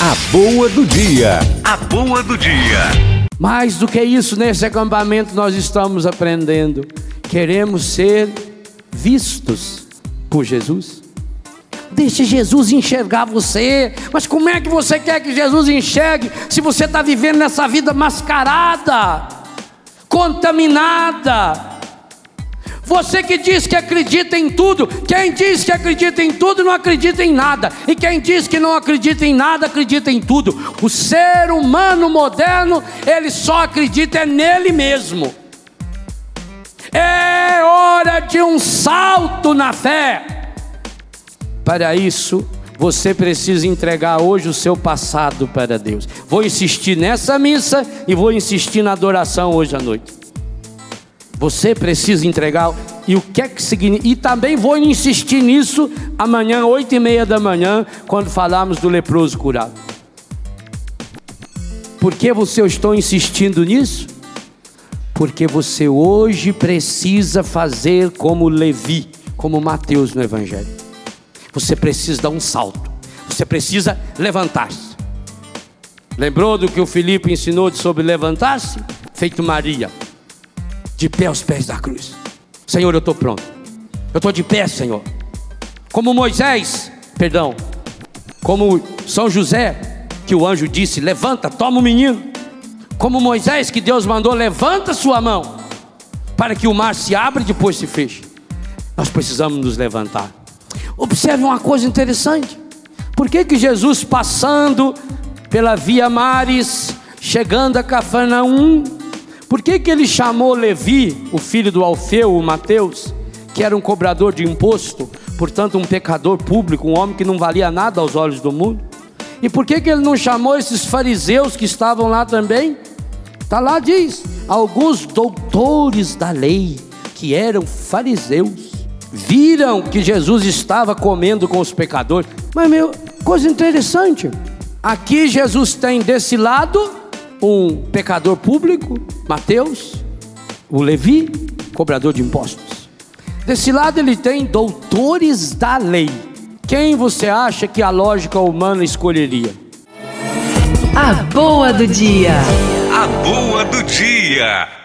A boa do dia. A boa do dia. Mais do que isso, nesse acampamento nós estamos aprendendo. Queremos ser vistos por Jesus. Deixe Jesus enxergar você. Mas como é que você quer que Jesus enxergue se você está vivendo nessa vida mascarada, contaminada? Você que diz que acredita em tudo, quem diz que acredita em tudo não acredita em nada, e quem diz que não acredita em nada acredita em tudo. O ser humano moderno, ele só acredita é nele mesmo. É hora de um salto na fé. Para isso, você precisa entregar hoje o seu passado para Deus. Vou insistir nessa missa e vou insistir na adoração hoje à noite. Você precisa entregar. E o que é que significa? E também vou insistir nisso amanhã, oito e meia da manhã, quando falarmos do leproso curado. Por que você eu estou insistindo nisso? Porque você hoje precisa fazer como Levi, como Mateus no Evangelho. Você precisa dar um salto. Você precisa levantar-se. Lembrou do que o Filipe ensinou sobre levantar-se? Feito Maria de pé aos pés da cruz. Senhor, eu estou pronto. Eu estou de pé, Senhor. Como Moisés, perdão, como São José, que o anjo disse: Levanta, toma o menino. Como Moisés, que Deus mandou: Levanta sua mão, para que o mar se abra e depois se feche. Nós precisamos nos levantar. Observe uma coisa interessante. Por que, que Jesus, passando pela via Mares, chegando a Cafarnaum, por que, que ele chamou Levi, o filho do Alfeu, o Mateus, que era um cobrador de imposto, portanto um pecador público, um homem que não valia nada aos olhos do mundo? E por que, que ele não chamou esses fariseus que estavam lá também? Está lá, diz: alguns doutores da lei, que eram fariseus, viram que Jesus estava comendo com os pecadores. Mas, meu, coisa interessante. Aqui Jesus tem desse lado um pecador público, Mateus, o Levi, cobrador de impostos. Desse lado ele tem doutores da lei. Quem você acha que a lógica humana escolheria? A boa do dia. A boa do dia.